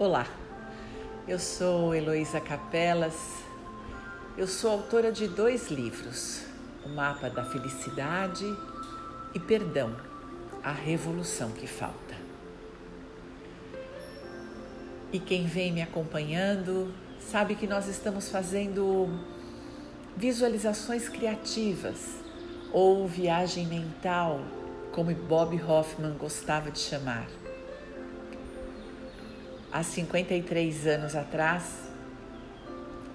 Olá, eu sou Heloísa Capelas, eu sou autora de dois livros, O Mapa da Felicidade e Perdão, a Revolução que Falta. E quem vem me acompanhando sabe que nós estamos fazendo visualizações criativas ou viagem mental, como Bob Hoffman gostava de chamar há 53 anos atrás,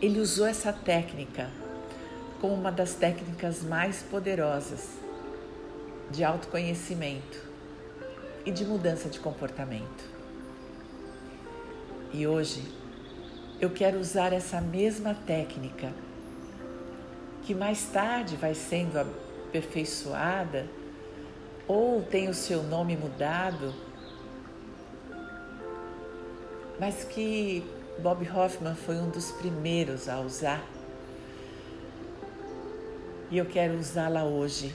ele usou essa técnica como uma das técnicas mais poderosas de autoconhecimento e de mudança de comportamento. E hoje eu quero usar essa mesma técnica, que mais tarde vai sendo aperfeiçoada ou tem o seu nome mudado mas que Bob Hoffman foi um dos primeiros a usar. E eu quero usá-la hoje,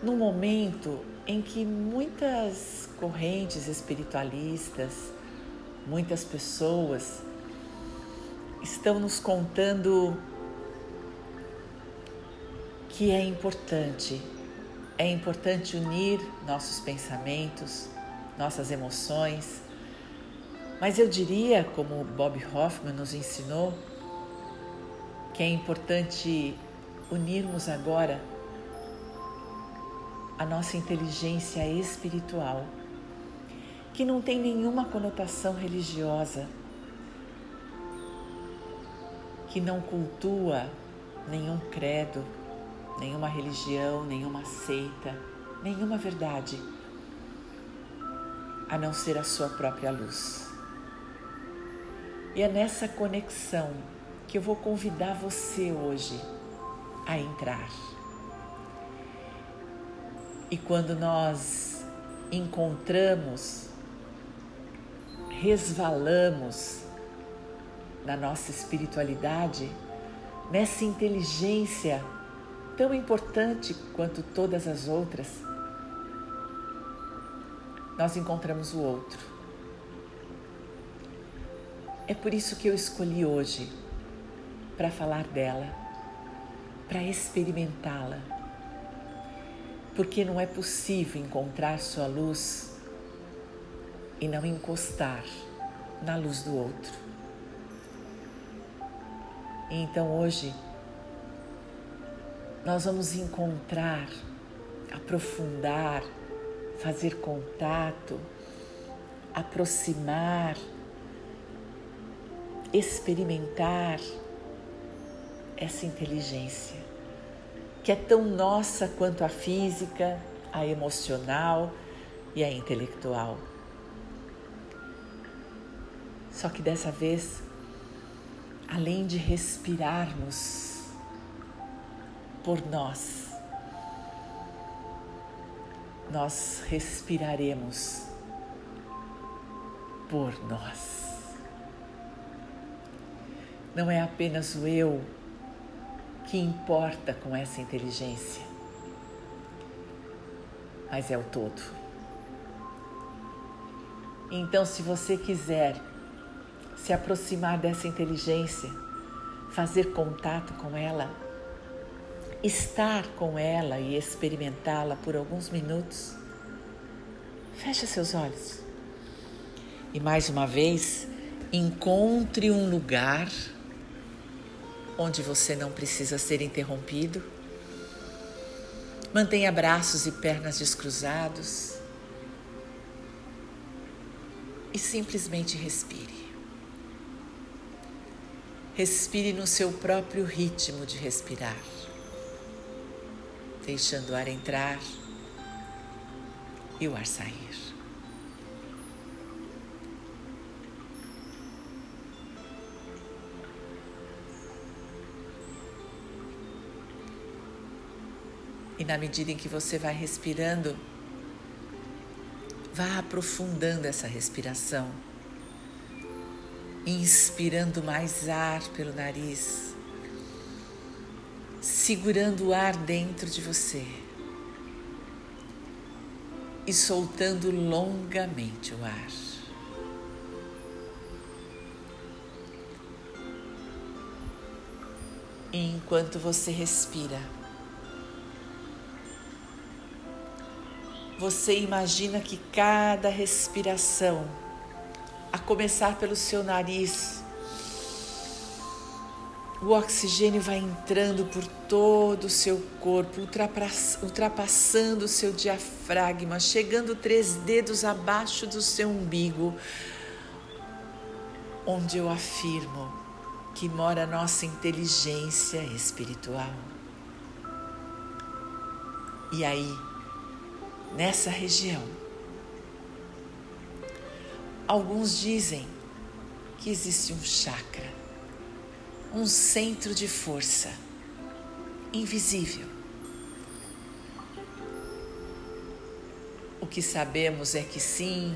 num momento em que muitas correntes espiritualistas, muitas pessoas estão nos contando que é importante, é importante unir nossos pensamentos, nossas emoções, mas eu diria, como Bob Hoffman nos ensinou, que é importante unirmos agora a nossa inteligência espiritual, que não tem nenhuma conotação religiosa, que não cultua nenhum credo, nenhuma religião, nenhuma seita, nenhuma verdade, a não ser a sua própria luz. E é nessa conexão que eu vou convidar você hoje a entrar. E quando nós encontramos, resvalamos na nossa espiritualidade, nessa inteligência tão importante quanto todas as outras, nós encontramos o outro é por isso que eu escolhi hoje para falar dela, para experimentá-la. Porque não é possível encontrar sua luz e não encostar na luz do outro. E então hoje nós vamos encontrar, aprofundar, fazer contato, aproximar experimentar essa inteligência, que é tão nossa quanto a física, a emocional e a intelectual. Só que dessa vez, além de respirarmos por nós, nós respiraremos por nós não é apenas o eu que importa com essa inteligência, mas é o todo. Então, se você quiser se aproximar dessa inteligência, fazer contato com ela, estar com ela e experimentá-la por alguns minutos, feche seus olhos. E mais uma vez, encontre um lugar onde você não precisa ser interrompido. Mantenha braços e pernas descruzados e simplesmente respire. Respire no seu próprio ritmo de respirar, deixando o ar entrar e o ar sair. E na medida em que você vai respirando, vá aprofundando essa respiração, inspirando mais ar pelo nariz, segurando o ar dentro de você e soltando longamente o ar. E enquanto você respira, você imagina que cada respiração, a começar pelo seu nariz, o oxigênio vai entrando por todo o seu corpo, ultrapassando o seu diafragma, chegando três dedos abaixo do seu umbigo, onde eu afirmo que mora a nossa inteligência espiritual. E aí, nessa região, alguns dizem que existe um chakra, um centro de força invisível. O que sabemos é que sim,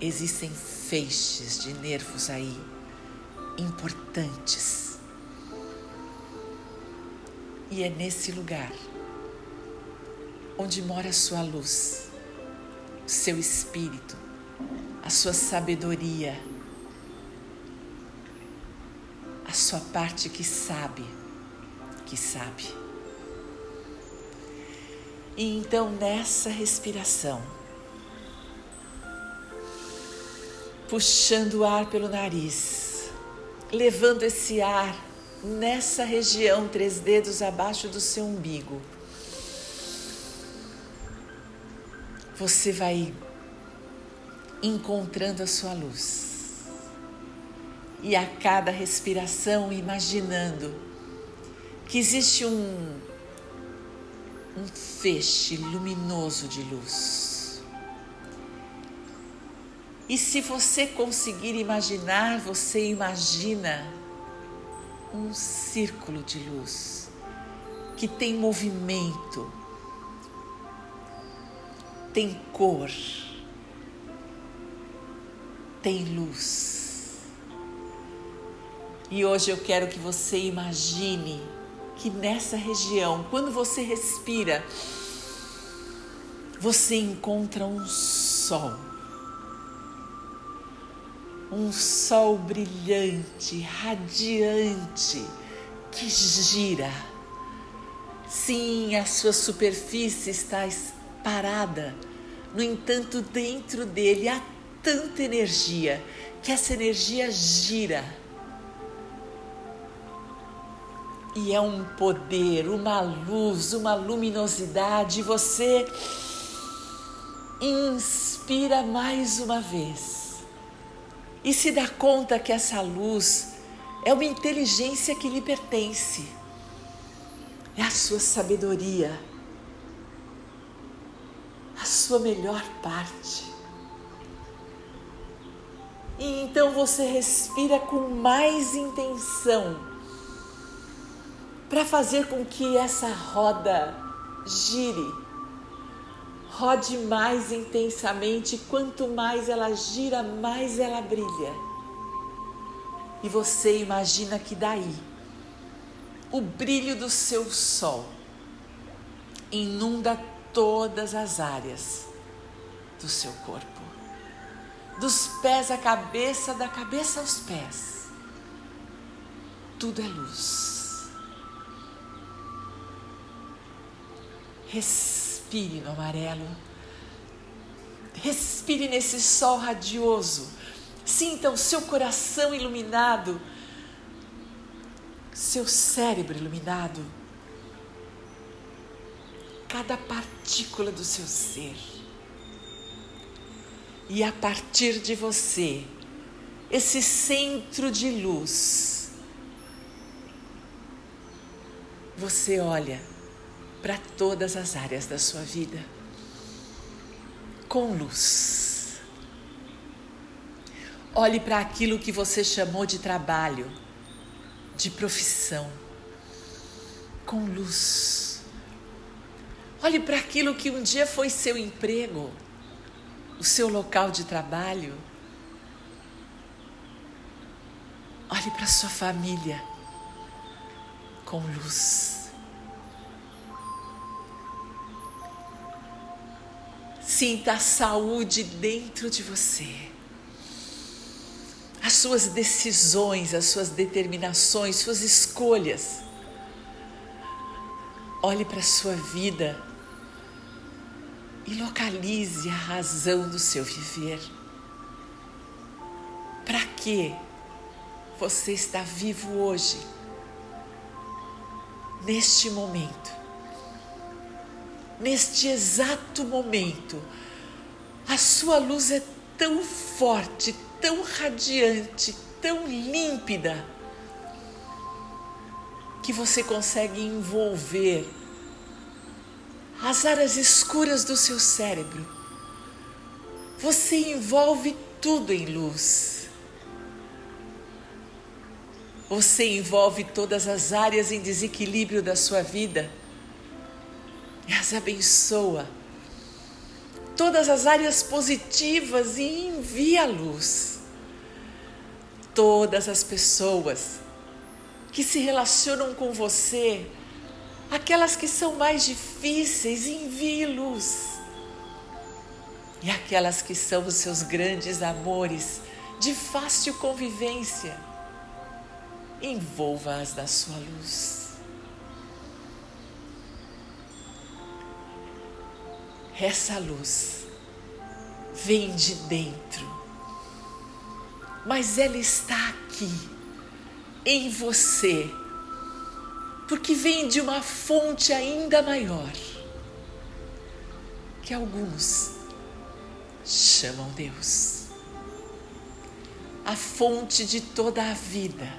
existem feixes de nervos aí importantes. E é nesse lugar onde mora a sua luz, o seu espírito, a sua sabedoria, a sua parte que sabe, que sabe. E então nessa respiração, puxando o ar pelo nariz, levando esse ar nessa região, três dedos abaixo do seu umbigo. Você vai encontrando a sua luz. E a cada respiração, imaginando que existe um, um feixe luminoso de luz e se você conseguir imaginar, você imagina um círculo de luz que tem movimento, tem cor, tem luz. E hoje eu quero que você imagine que nessa região, quando você respira, você encontra um sol um sol brilhante, radiante, que gira. Sim, a sua superfície está parada, no entanto, dentro dele há tanta energia que essa energia gira. E é um poder, uma luz, uma luminosidade. Você inspira mais uma vez e se dá conta que essa luz é uma inteligência que lhe pertence, é a sua sabedoria, sua melhor parte. E então você respira com mais intenção para fazer com que essa roda gire rode mais intensamente, quanto mais ela gira, mais ela brilha. E você imagina que daí o brilho do seu sol inunda todas as áreas do seu corpo, dos pés à cabeça, da cabeça aos pés. Tudo é luz. Respire no amarelo. Respire nesse sol radioso. Sinta o seu coração iluminado, seu cérebro iluminado, cada partícula do seu ser. E a partir de você, esse centro de luz, você olha para todas as áreas da sua vida com luz. Olhe para aquilo que você chamou de trabalho, de profissão, com luz. Olhe para aquilo que um dia foi seu emprego, o seu local de trabalho. Olhe para sua família com luz. Sinta a saúde dentro de você. As suas decisões, as suas determinações, suas escolhas olhe para a sua vida e localize a razão do seu viver. Para que você está vivo hoje, neste momento, neste exato momento? A sua luz é tão forte, tão radiante, tão límpida, que você consegue envolver as áreas escuras do seu cérebro. Você envolve tudo em luz. Você envolve todas as áreas em desequilíbrio da sua vida e as abençoa. Todas as áreas positivas e envia luz. Todas as pessoas que se relacionam com você aquelas que são mais difíceis, envie luz. E aquelas que são os seus grandes amores, de fácil convivência, envolva-as na sua luz. Essa luz vem de dentro, mas ela está aqui, em você porque vem de uma fonte ainda maior, que alguns chamam Deus, a fonte de toda a vida.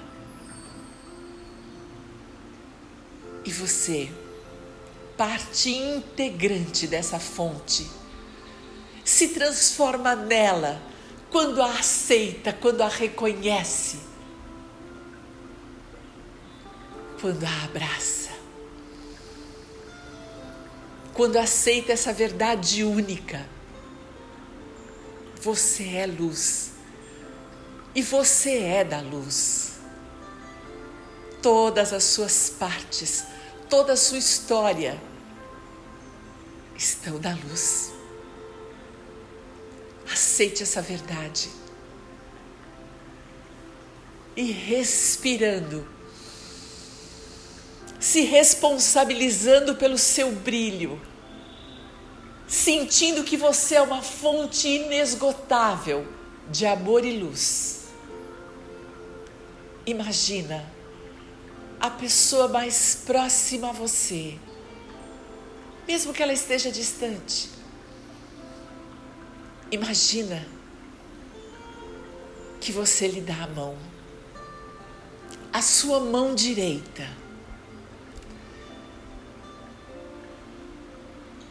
E você, parte integrante dessa fonte, se transforma nela quando a aceita, quando a reconhece quando a abraça, quando aceita essa verdade única. Você é luz e você é da luz. Todas as suas partes, toda a sua história estão da luz. Aceite essa verdade. E respirando, se responsabilizando pelo seu brilho, sentindo que você é uma fonte inesgotável de amor e luz. Imagina a pessoa mais próxima a você, mesmo que ela esteja distante. Imagina que você lhe dá a mão, a sua mão direita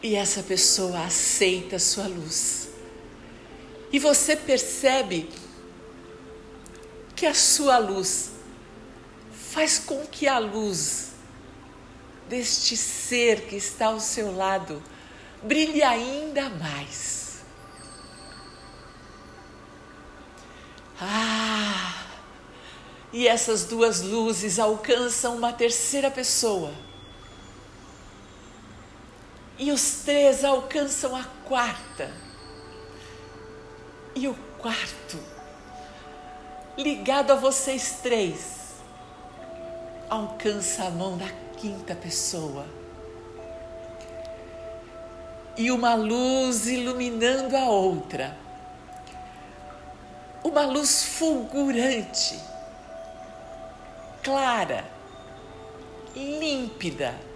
e essa pessoa aceita a sua luz. E você percebe que a sua luz faz com que a luz deste ser que está ao seu lado brilhe ainda mais. Ah! E essas duas luzes alcançam uma terceira pessoa e os três alcançam a quarta. E o quarto, ligado a vocês três, alcança a mão da quinta pessoa. E uma luz iluminando a outra. Uma luz fulgurante, clara, límpida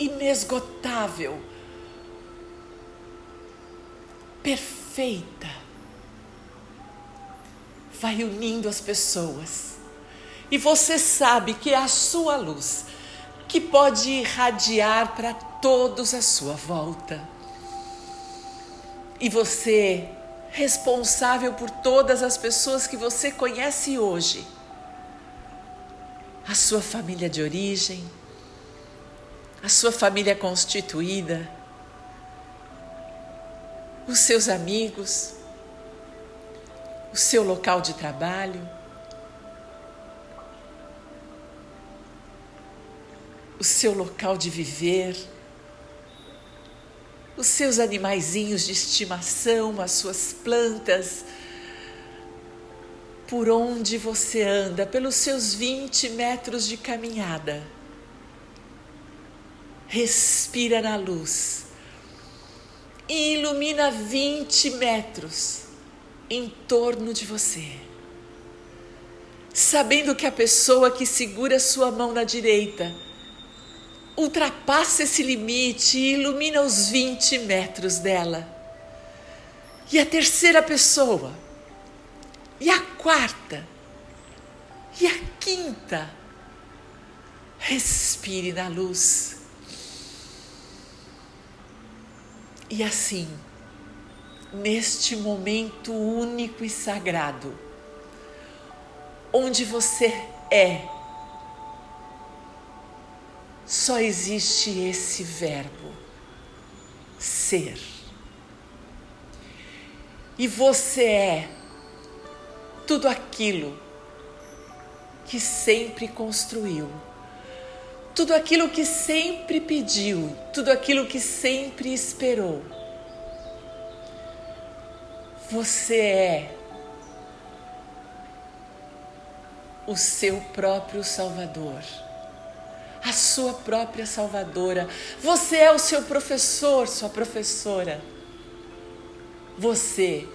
inesgotável, perfeita, vai unindo as pessoas. E você sabe que é a sua luz que pode irradiar para todos à sua volta. E você, responsável por todas as pessoas que você conhece hoje, a sua família de origem, a sua família constituída, os seus amigos, o seu local de trabalho, o seu local de viver, os seus animaizinhos de estimação, as suas plantas, por onde você anda, pelos seus 20 metros de caminhada respira na luz e ilumina 20 metros em torno de você. Sabendo que a pessoa que segura sua mão na direita ultrapassa esse limite e ilumina os 20 metros dela. E a terceira pessoa, e a quarta, e a quinta. Respire na luz. E assim, neste momento único e sagrado, onde você é, só existe esse verbo, ser. E você é tudo aquilo que sempre construiu tudo aquilo que sempre pediu, tudo aquilo que sempre esperou. Você é o seu próprio Salvador, a sua própria Salvadora. Você é o seu professor, sua professora. Você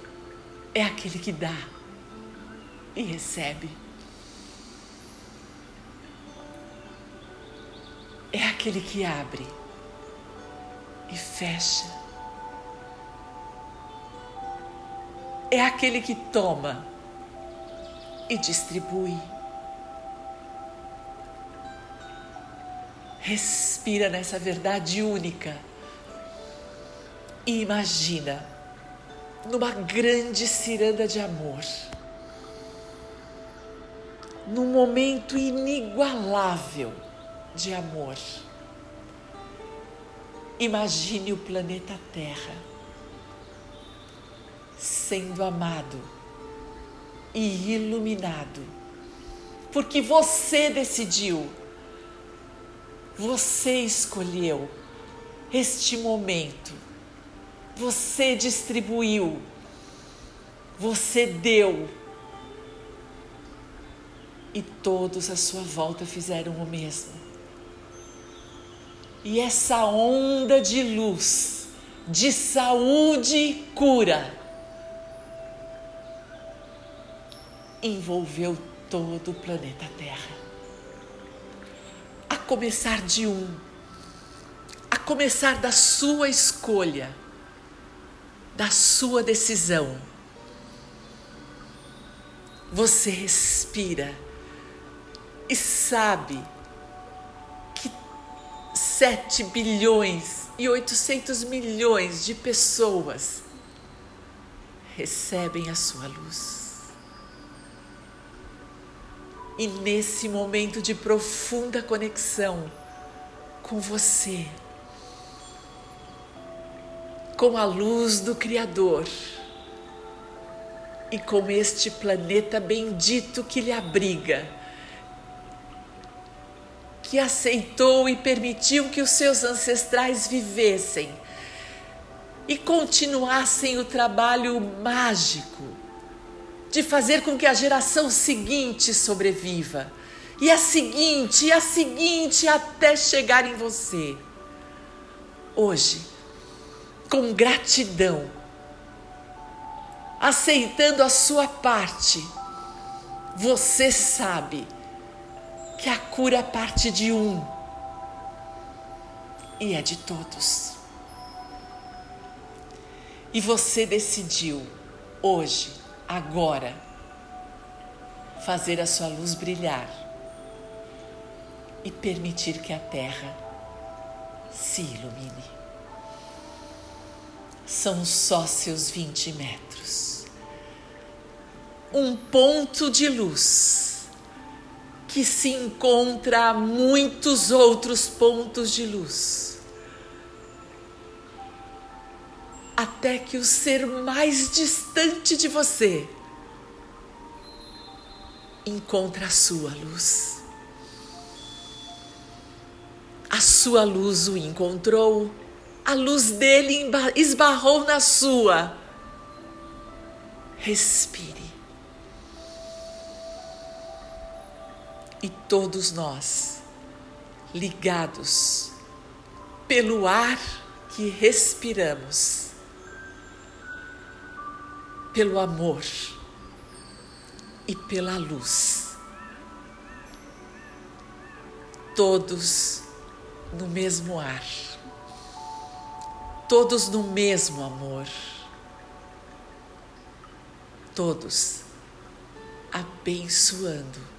é aquele que dá e recebe. Aquele que abre e fecha. É aquele que toma e distribui. Respira nessa verdade única e imagina numa grande ciranda de amor, num momento inigualável de amor. Imagine o planeta Terra sendo amado e iluminado, porque você decidiu, você escolheu este momento, você distribuiu, você deu. E todos à sua volta fizeram o mesmo. E essa onda de luz, de saúde e cura, envolveu todo o planeta Terra. A começar de um, a começar da sua escolha, da sua decisão. Você respira e sabe 7 bilhões e 800 milhões de pessoas recebem a sua luz. E nesse momento de profunda conexão com você, com a luz do Criador e com este planeta bendito que lhe abriga, que aceitou e permitiu que os seus ancestrais vivessem e continuassem o trabalho mágico de fazer com que a geração seguinte sobreviva, e a seguinte, e a seguinte, até chegar em você. Hoje, com gratidão, aceitando a sua parte, você sabe que a cura parte de um e é de todos. E você decidiu hoje, agora, fazer a sua luz brilhar e permitir que a terra se ilumine. São só seus 20 metros. Um ponto de luz que se encontra muitos outros pontos de luz. Até que o ser mais distante de você encontra a sua luz. A sua luz o encontrou, a luz dele esbarrou na sua. Respire. E todos nós ligados pelo ar que respiramos, pelo amor e pela luz. Todos no mesmo ar, todos no mesmo amor, todos abençoando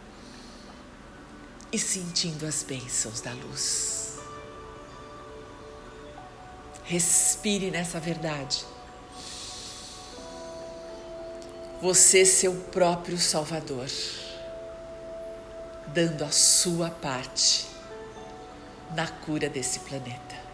e sentindo as bênçãos da luz. Respire nessa verdade. Você, seu próprio Salvador, dando a sua parte na cura desse planeta.